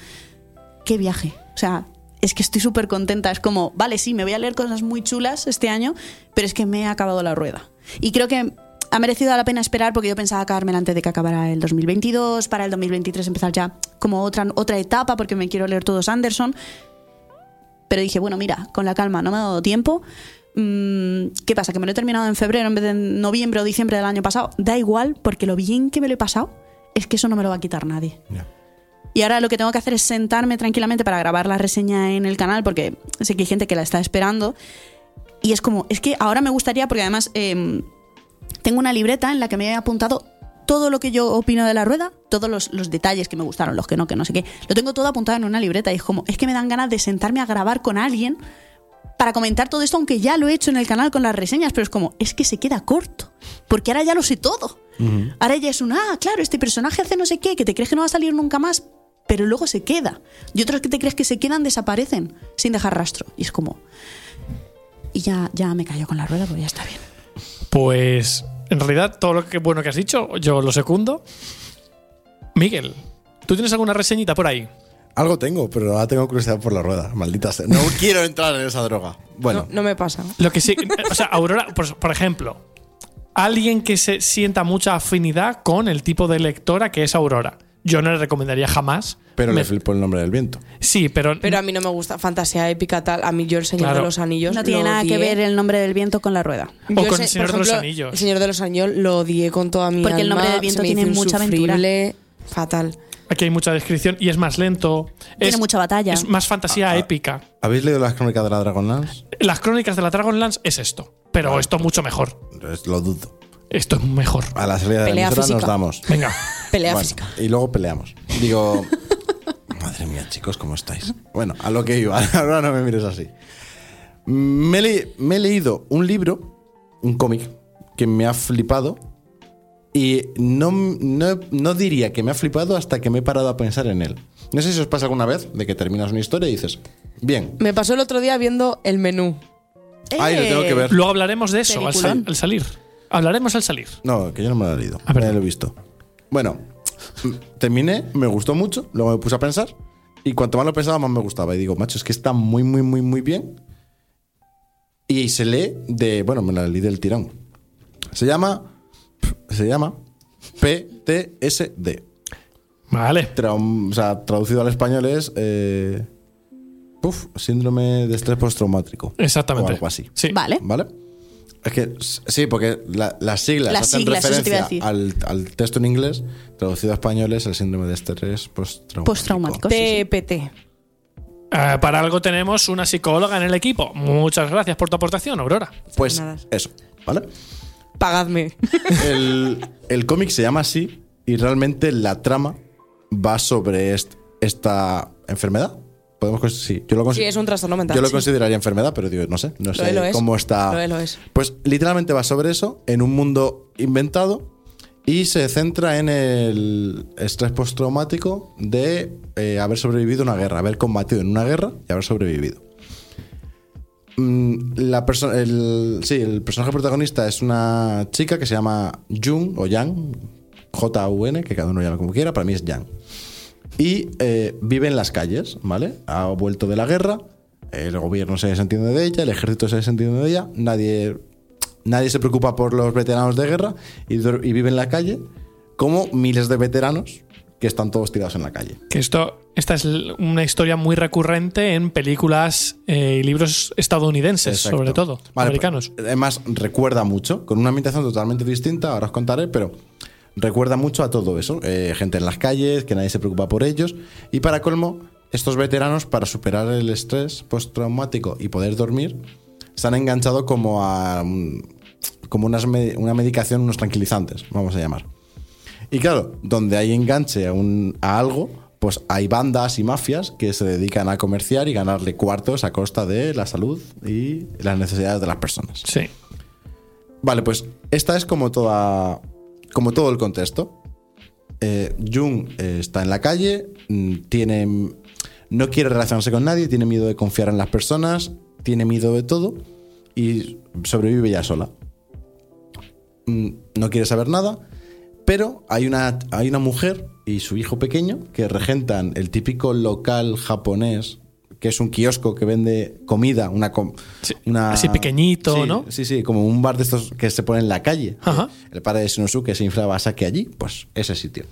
Qué viaje. O sea, es que estoy súper contenta. Es como, vale, sí, me voy a leer cosas muy chulas este año, pero es que me he acabado la rueda. Y creo que ha merecido la pena esperar porque yo pensaba acabármela antes de que acabara el 2022, para el 2023 empezar ya como otra, otra etapa porque me quiero leer todos Anderson. Pero dije, bueno, mira, con la calma, no me ha dado tiempo. Mm, ¿Qué pasa? ¿Que me lo he terminado en febrero en vez de en noviembre o diciembre del año pasado? Da igual, porque lo bien que me lo he pasado es que eso no me lo va a quitar nadie. Y ahora lo que tengo que hacer es sentarme tranquilamente para grabar la reseña en el canal, porque sé que hay gente que la está esperando. Y es como, es que ahora me gustaría, porque además em, tengo una libreta en la que me he apuntado todo lo que yo opino de la rueda, todos los, los detalles que me gustaron, los que no, que no sé qué. Lo tengo todo apuntado en una libreta y es como, es que me dan ganas de sentarme a grabar con alguien para comentar todo esto, aunque ya lo he hecho en el canal con las reseñas, pero es como, es que se queda corto, porque ahora ya lo sé todo. Ahora ya es un, ah, claro, este personaje hace no sé qué, que te crees que no va a salir nunca más, pero luego se queda. Y otros que te crees que se quedan desaparecen sin dejar rastro. Y es como... Y ya, ya me callo con la rueda, pues ya está bien. Pues en realidad todo lo que bueno que has dicho, yo lo secundo. Miguel, ¿tú tienes alguna reseñita por ahí? Algo tengo, pero ahora tengo curiosidad por la rueda. Maldita sea. No quiero entrar en esa droga. Bueno, No, no me pasa. Lo que sí, o sea, Aurora, por, por ejemplo, alguien que se sienta mucha afinidad con el tipo de lectora que es Aurora. Yo no le recomendaría jamás. pero Me- le flipó el nombre del viento. Sí, pero, Pero a mí no me gusta fantasía épica tal. A mí yo el Señor Claro. de los Anillos No tiene lo nada que ver el nombre del viento con la rueda. O Yo con sé- El Señor por de los Anillos. El Señor de los Anillos lo odié con toda mi Porque el nombre del viento tiene mucha aventura. Fatal. aquí hay mucha descripción y es más lento. Tiene es, mucha batalla. Es más fantasía Ah, ah. épica. ¿Habéis leído las crónicas de la Dragonlance? Las crónicas de la Dragonlance es esto, pero esto mucho mejor. Lo dudo. Esto es mejor. A la salida de la emisora nos damos. Venga. Pelea Bueno, física. Y luego peleamos. Digo, madre mía, chicos, ¿cómo estáis? Bueno, a lo que iba. Ahora no me mires así. Me, le- me he leído un libro, un cómic, que me ha flipado. Y no, no, no diría que me ha flipado hasta que me he parado a pensar en él. No sé si os pasa alguna vez de que terminas una historia y dices, bien, Me pasó el otro día viendo el menú. ay, lo tengo que ver. Luego hablaremos de eso al, sal- Peliculón. al salir. Hablaremos al salir. No, que yo no me lo he leído. Ah, perdón. me lo he visto. Bueno, terminé, me gustó mucho, luego me puse a pensar y cuanto más lo pensaba, más me gustaba. Y digo, macho, es que está muy, muy, muy, muy bien. Y se lee de, bueno, me la leí del tirón. Se llama, se llama PTSD. Vale. Traum- o sea, traducido al español es, eh, puf, síndrome de estrés postraumático. Exactamente. O algo así. Sí. Vale. ¿Vale? Es que sí, porque la- las siglas Las hacen siglas, referencia al, al texto en inglés, traducido a español es el síndrome de estrés postraumático. Postraumático. Sí, sí. TPT. Eh, para algo tenemos una psicóloga en el equipo. Muchas gracias por tu aportación, Aurora. Pues Nada. eso, ¿vale? Pagadme. El, el cómic se llama así y realmente la trama va sobre est- esta enfermedad. Podemos sí, yo lo Sí, es un trastorno mental. Yo lo sí. consideraría enfermedad, pero digo, no sé, no Lo sé es. cómo está. Lo es, lo es. Pues literalmente va sobre eso, en un mundo inventado, y se centra en el estrés postraumático de eh, haber sobrevivido a una guerra, haber combatido en una guerra y haber sobrevivido. Mm, La el, sí, el personaje protagonista es una chica que se llama Jung o Yang, J-U-N, que cada uno llame como quiera, para mí es Yang. Y eh, vive en las calles, ¿vale? Ha vuelto de la guerra, el gobierno se desentiende de ella, el ejército se desentiende de ella, nadie, nadie se preocupa por los veteranos de guerra y, vive en la calle como miles de veteranos que están todos tirados en la calle. Que esto, esta es una historia muy recurrente en películas eh, y libros estadounidenses, Exacto. sobre todo, Vale, americanos. pues, además, recuerda mucho, con una ambientación totalmente distinta, ahora os contaré, pero recuerda mucho a todo eso. Eh, gente en las calles, que nadie se preocupa por ellos. Y para colmo, estos veteranos, para superar el estrés postraumático y poder dormir, se han enganchado como a como unas una medicación, unos tranquilizantes, vamos a llamar. Y claro, donde hay enganche a, un- a algo, pues hay bandas y mafias que se dedican a comerciar y ganarle cuartos a costa de la salud y las necesidades de las personas. Sí. Vale, pues esta es como toda. Como todo el contexto. Eh, Jung eh, está en la calle, mm, tiene. no quiere relacionarse con nadie, tiene miedo de confiar en las personas, tiene miedo de todo y sobrevive ya sola. Mm, No quiere saber nada, pero hay una, hay una mujer y su hijo pequeño que regentan el típico local japonés que es un kiosco que vende comida, una, com- Sí, una así pequeñito, Sí, ¿no? Sí, sí, como un bar de estos que se pone en la calle. Ajá. El padre de Shinosuke se inflaba saque allí, pues ese sitio.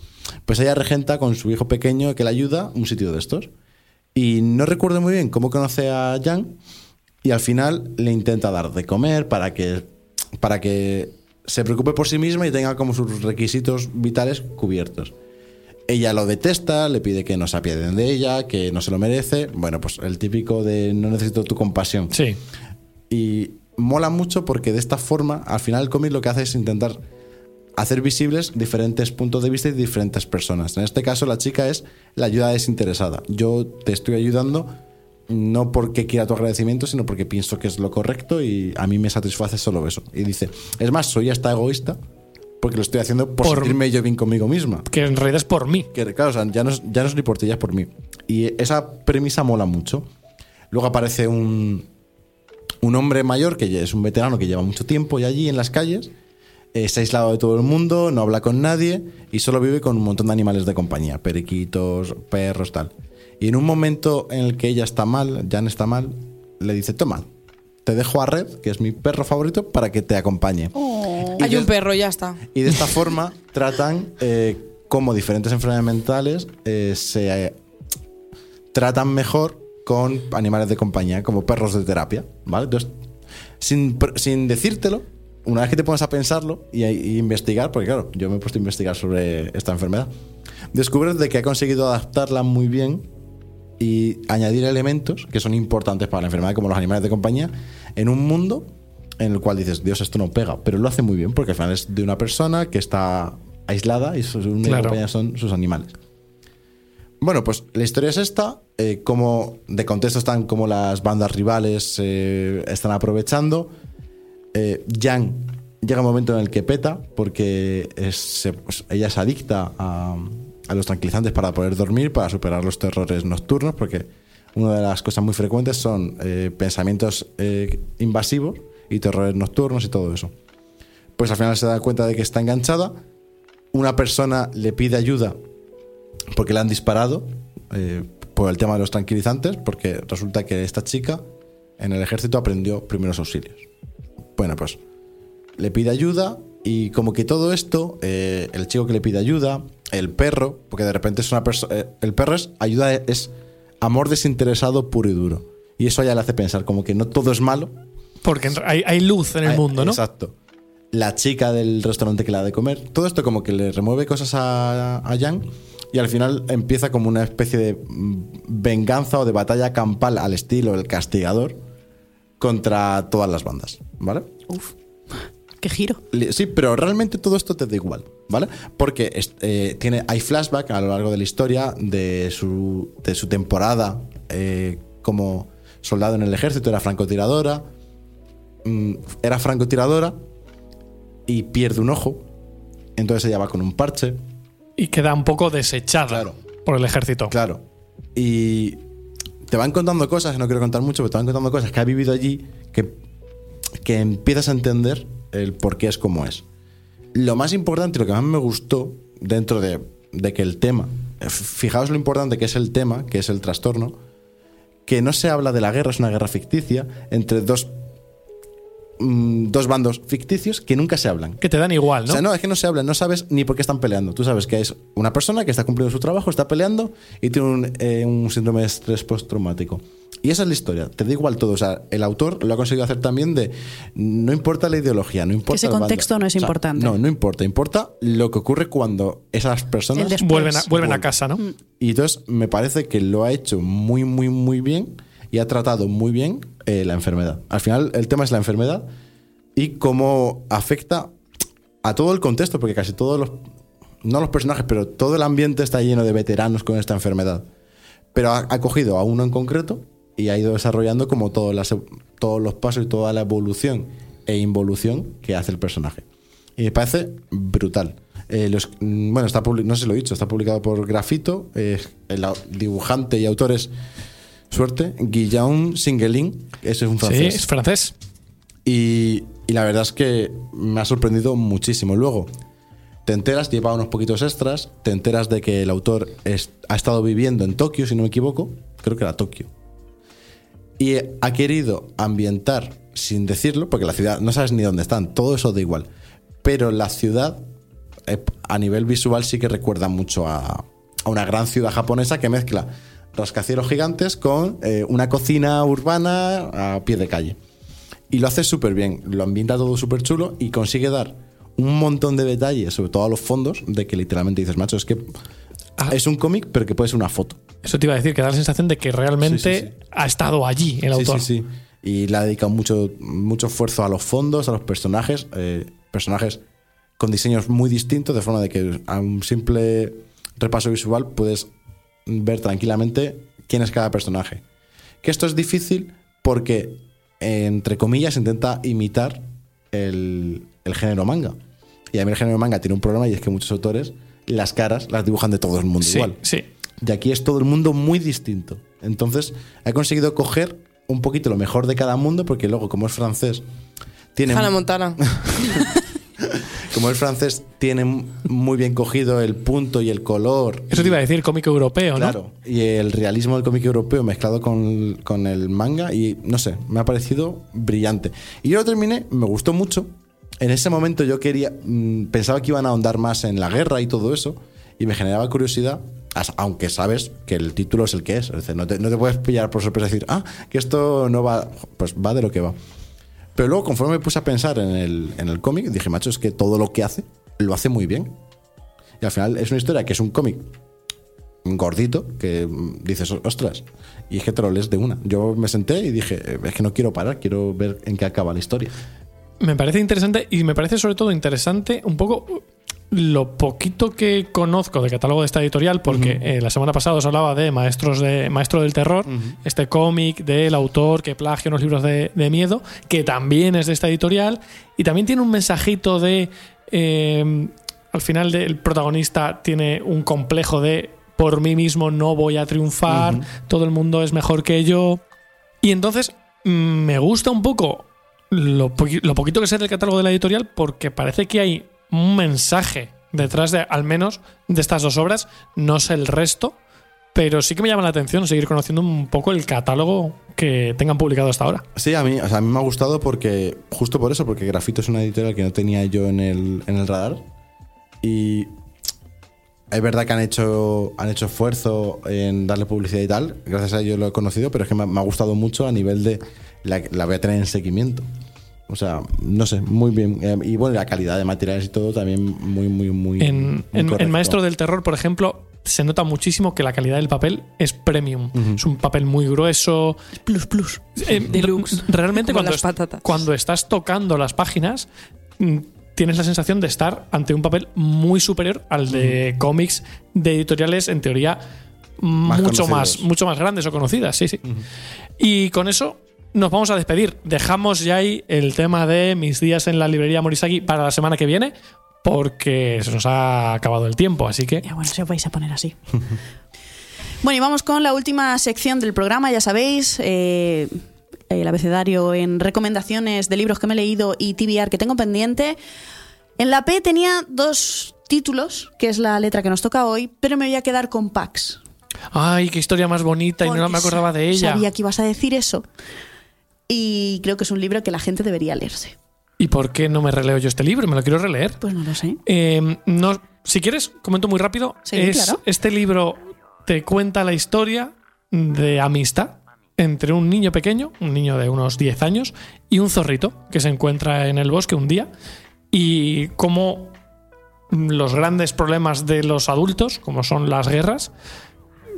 Pues ella regenta con su hijo pequeño que le ayuda un sitio de estos. Y no recuerdo muy bien cómo conoce a Jan y al final le intenta dar de comer para que, para que se preocupe por sí misma y tenga como sus requisitos vitales cubiertos. Ella lo detesta, le pide que no se apiaden de ella, que no se lo merece. Bueno, pues el típico de no necesito tu compasión. Sí. Y mola mucho porque de esta forma, al final el cómic lo que hace es intentar hacer visibles diferentes puntos de vista y diferentes personas. En este caso, la chica es la ayuda desinteresada. Yo te estoy ayudando no porque quiera tu agradecimiento, sino porque pienso que es lo correcto y a mí me satisface solo eso. Y dice, es más, soy hasta egoísta porque lo estoy haciendo por, Por- sentirme yo bien conmigo misma. Que en realidad es por mí. Que, claro, o sea, ya no, es, ya no es ni por ti, ya es por mí. Y esa premisa mola mucho. Luego aparece un, un hombre mayor, que es un veterano que lleva mucho tiempo ya allí en las calles, eh, está aislado de todo el mundo, no habla con nadie y solo vive con un montón de animales de compañía, periquitos, perros, tal. Y en un momento en el que ella está mal, Jan está mal, le dice, toma, te dejo a Red, que es mi perro favorito, para que te acompañe. Y Hay de- un perro, ya está. y de esta forma tratan eh, cómo diferentes enfermedades mentales eh, se eh, tratan mejor con animales de compañía, como perros de terapia, ¿vale? Entonces, sin, sin decírtelo, una vez que te pones a pensarlo y a y investigar, porque claro, yo me he puesto a investigar sobre esta enfermedad, descubres de que ha conseguido adaptarla muy bien y añadir elementos que son importantes para la enfermedad, como los animales de compañía, en un mundo en el cual dices, Dios, esto no pega, pero lo hace muy bien porque al final es de una persona que está aislada y su única Claro. compañía son sus animales. Bueno, pues la historia es esta, eh, como de contexto están como las bandas rivales eh, están aprovechando. Eh, Jan llega un momento en el que peta porque es- se- pues, ella es adicta a, a los tranquilizantes para poder dormir, para superar los terrores nocturnos, porque una de las cosas muy frecuentes son eh, pensamientos eh, invasivos y terrores nocturnos y todo eso. Pues al final se da cuenta de que está enganchada. Una persona le pide ayuda porque le han disparado eh, por el tema de los tranquilizantes, porque resulta que esta chica en el ejército aprendió primeros auxilios. Bueno, pues le pide ayuda y como que todo esto, el chico que le pide ayuda, el perro, porque de repente es una persona, el perro es ayuda, es amor desinteresado puro y duro. Y eso ya le hace pensar como que no todo es malo. Porque hay, hay luz en el mundo, ¿no? Exacto. La chica del restaurante que la da de comer. Todo esto como que le remueve cosas a, a Jan y al final empieza como una especie de mm, venganza o de batalla campal al estilo El Castigador contra todas las bandas, ¿vale? Uf, qué giro. Sí, pero realmente todo esto te da igual, ¿vale? Porque eh, tiene, hay flashback a lo largo de la historia de su, de su temporada eh, como soldado en el ejército, era francotiradora, mm, era francotiradora y pierde un ojo, entonces ella va con un parche, Y queda un poco desechada Claro. por el ejército. Claro. Y te van contando cosas, no quiero contar mucho, pero te van contando cosas que ha vivido allí que, que empiezas a entender el por qué es como es. Lo más importante y lo que más me gustó dentro de, de que el tema, eh, fijaos lo importante que es el tema, que es el trastorno, que no se habla de la guerra, es una guerra ficticia entre dos, mm, dos bandos ficticios que nunca se hablan. Que te dan igual, ¿no? O sea, no, es que no se habla, no sabes ni por qué están peleando. Tú sabes que es una persona que está cumpliendo su trabajo, está peleando y tiene un, eh, un síndrome de estrés postraumático. Y esa es la historia, te da igual todo. O sea, el autor lo ha conseguido hacer también de. No importa la ideología, no importa. ese bando. contexto no es O sea, importante. No, no importa. Importa lo que ocurre cuando esas personas. Vuelven a, vuelven a casa, ¿no? Y entonces me parece que lo ha hecho muy, muy, muy bien y ha tratado muy bien eh, la enfermedad. Al final, el tema es la enfermedad y cómo afecta a todo el contexto, porque casi todos los. No los personajes, pero todo el ambiente está lleno de veteranos con esta enfermedad. Pero ha, ha cogido a uno en concreto y ha ido desarrollando como todas las- todos los pasos y toda la evolución e involución que hace el personaje. Y me parece brutal. Eh, los- mm, bueno, está no sé si lo he dicho, está publicado por Grafito. eh, el dibujante y autor es, suerte, Guillaume Singelin. Ese es un Sí, francés. es francés. Y, y la verdad es que me ha sorprendido muchísimo. Luego, te enteras, lleva unos poquitos extras, te enteras de que el autor es- ha estado viviendo en Tokio, si no me equivoco. Creo que era Tokio. Y ha querido ambientar, sin decirlo, porque la ciudad no sabes ni dónde están, todo eso da igual. Pero la ciudad, eh, a nivel visual, sí que recuerda mucho a, una gran ciudad japonesa que mezcla rascacielos gigantes con eh, una cocina urbana a pie de calle. Y lo hace súper bien, lo ambienta todo súper chulo y consigue dar un montón de detalles, sobre todo a los fondos, de que literalmente dices, macho, es que Ah. es un cómic, pero que puede ser una foto. Eso te iba a decir, que da la sensación de que realmente Sí, sí, sí. ha estado allí el autor. sí, sí. Y le ha dedicado mucho, mucho esfuerzo a los fondos, a los personajes, eh, personajes con diseños muy distintos, de forma de que a un simple repaso visual puedes ver tranquilamente quién es cada personaje. Que esto es difícil porque, entre comillas, intenta imitar el, el género manga. Y a mí el género manga tiene un problema y es que muchos autores las caras las dibujan de todo el mundo Sí, igual. sí. Y aquí es todo el mundo muy distinto. Entonces, he conseguido coger un poquito lo mejor de cada mundo, porque luego, como es francés, tiene. Hannah Montana. Como es francés, tiene muy bien cogido el punto y el color. Eso te iba a decir, cómic europeo, ¿no? Claro. Y el realismo del cómic europeo mezclado con, con el manga, y no sé, me ha parecido brillante. Y yo lo terminé, me gustó mucho. En ese momento yo quería. mm, pensaba que iban a ahondar más en la guerra y todo eso, y me generaba curiosidad. Aunque sabes que el título es el que es. No te, puedes pillar por sorpresa y decir, ah, que esto no va. Pues va de lo que va. Pero luego, conforme me puse a pensar en el, en el cómic, dije, macho, es que todo lo que hace, lo hace muy bien. Y al final es una historia que es un cómic gordito, que mm, dices, ostras, y es que te lo lees de una. Yo me senté y dije, "Eh, es que no quiero parar, quiero ver en qué acaba la historia. Me parece interesante y me parece sobre todo interesante un poco lo poquito que conozco del catálogo de esta editorial, porque eh, la semana pasada os hablaba de Maestros de Maestro del Terror, este cómic del autor que plagia unos libros de, de miedo, que también es de esta editorial, y también tiene un mensajito de. eh, al final, de- el protagonista tiene un complejo de por mí mismo no voy a triunfar, todo el mundo es mejor que yo. Y entonces mm, me gusta un poco lo, poqui- lo poquito que sé del catálogo de la editorial porque parece que hay un mensaje detrás de, al menos, de estas dos obras. No sé el resto, pero sí que me llama la atención seguir conociendo un poco el catálogo que tengan publicado hasta ahora. Sí, a mí, a mí me ha gustado porque, justo por eso, porque Grafito es una editorial que no tenía yo en el, en el radar. Y es verdad que han hecho, han hecho esfuerzo en darle publicidad y tal. Gracias a ello lo he conocido, pero es que me, ha- me ha gustado mucho a nivel de. La, la voy a tener en seguimiento. O sea, no sé, muy bien. Eh, y bueno, la calidad de materiales y todo también muy, muy, muy. En, muy en-. Maestro del Terror, por ejemplo, se nota muchísimo que la calidad del papel es premium. Es un papel muy grueso. Plus, plus. Eh, Deluxe. Realmente Como cuando, las est- patatas. cuando estás tocando las páginas mm, tienes la sensación de estar ante un papel muy superior al de cómics de editoriales en teoría mucho conocidos. más mucho más grandes o conocidas, sí, sí. Y con eso nos vamos a despedir. Dejamos ya ahí el tema de mis días en la librería Morisaki para la semana que viene porque se nos ha acabado el tiempo, así que Ya bueno, si os vais a poner así. bueno, y vamos con la última sección del programa, ya sabéis. eh, el abecedario en recomendaciones de libros que me he leído y TBR que tengo pendiente. En la P tenía dos títulos, que es la letra que nos toca hoy, pero me voy a quedar con Pax. ay, qué historia más bonita y no me acordaba de ella. Sabía que ibas a decir eso. Y creo que es un libro que la gente debería leerse. ¿Y por qué no me releo yo este libro? Me lo quiero releer. Pues no lo sé. Eh, no, si quieres, comento muy rápido. Sí, Es- claro. Este libro te cuenta la historia de amistad entre un niño pequeño, un niño de unos 10 años, y un zorrito que se encuentra en el bosque un día y cómo los grandes problemas de los adultos, como son las guerras,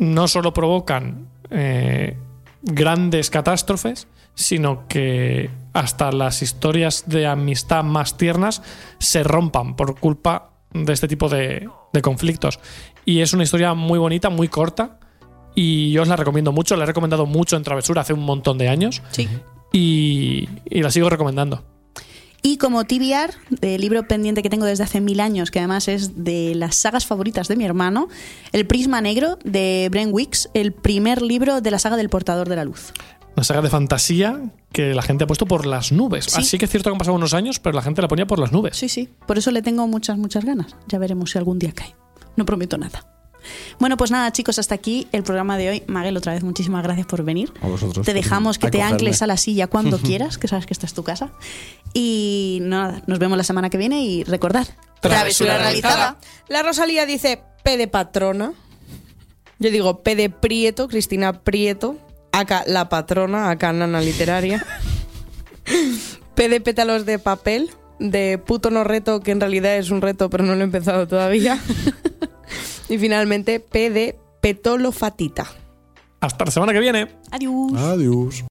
no solo provocan eh, grandes catástrofes, sino que hasta las historias de amistad más tiernas se rompan por culpa de este tipo de, de conflictos. Y es una historia muy bonita, muy corta, y yo os la recomiendo mucho, la he recomendado mucho en Travesura hace un montón de años, Sí. y, y la sigo recomendando. Y como TBR, el libro pendiente que tengo desde hace mil años, que además es de las sagas favoritas de mi hermano, El Prisma Negro de Bren Wicks, el primer libro de la saga del Portador de la Luz. Una saga de fantasía que la gente ha puesto por las nubes. Sí. Así que es cierto que han pasado unos años, pero la gente la ponía por las nubes. Sí, sí, por eso le tengo muchas, muchas ganas. Ya veremos si algún día cae. No prometo nada. Bueno, pues nada, chicos, hasta aquí el programa de hoy. Maguel, otra vez, muchísimas gracias por venir. A vosotros Te dejamos que te ancles a la silla cuando quieras, que sabes que esta es tu casa. Y nada, nos vemos la semana que viene y recordad, Travesura realizada. La Rosalía dice P de patrona. Yo digo P de Prieto, Cristina Prieto. Acá la patrona, acá nana literaria. P de pétalos de papel. De puto no reto, que en realidad es un reto, pero no lo he empezado todavía. y finalmente P de petolo fatita. Hasta la semana que viene. adiós. Adiós.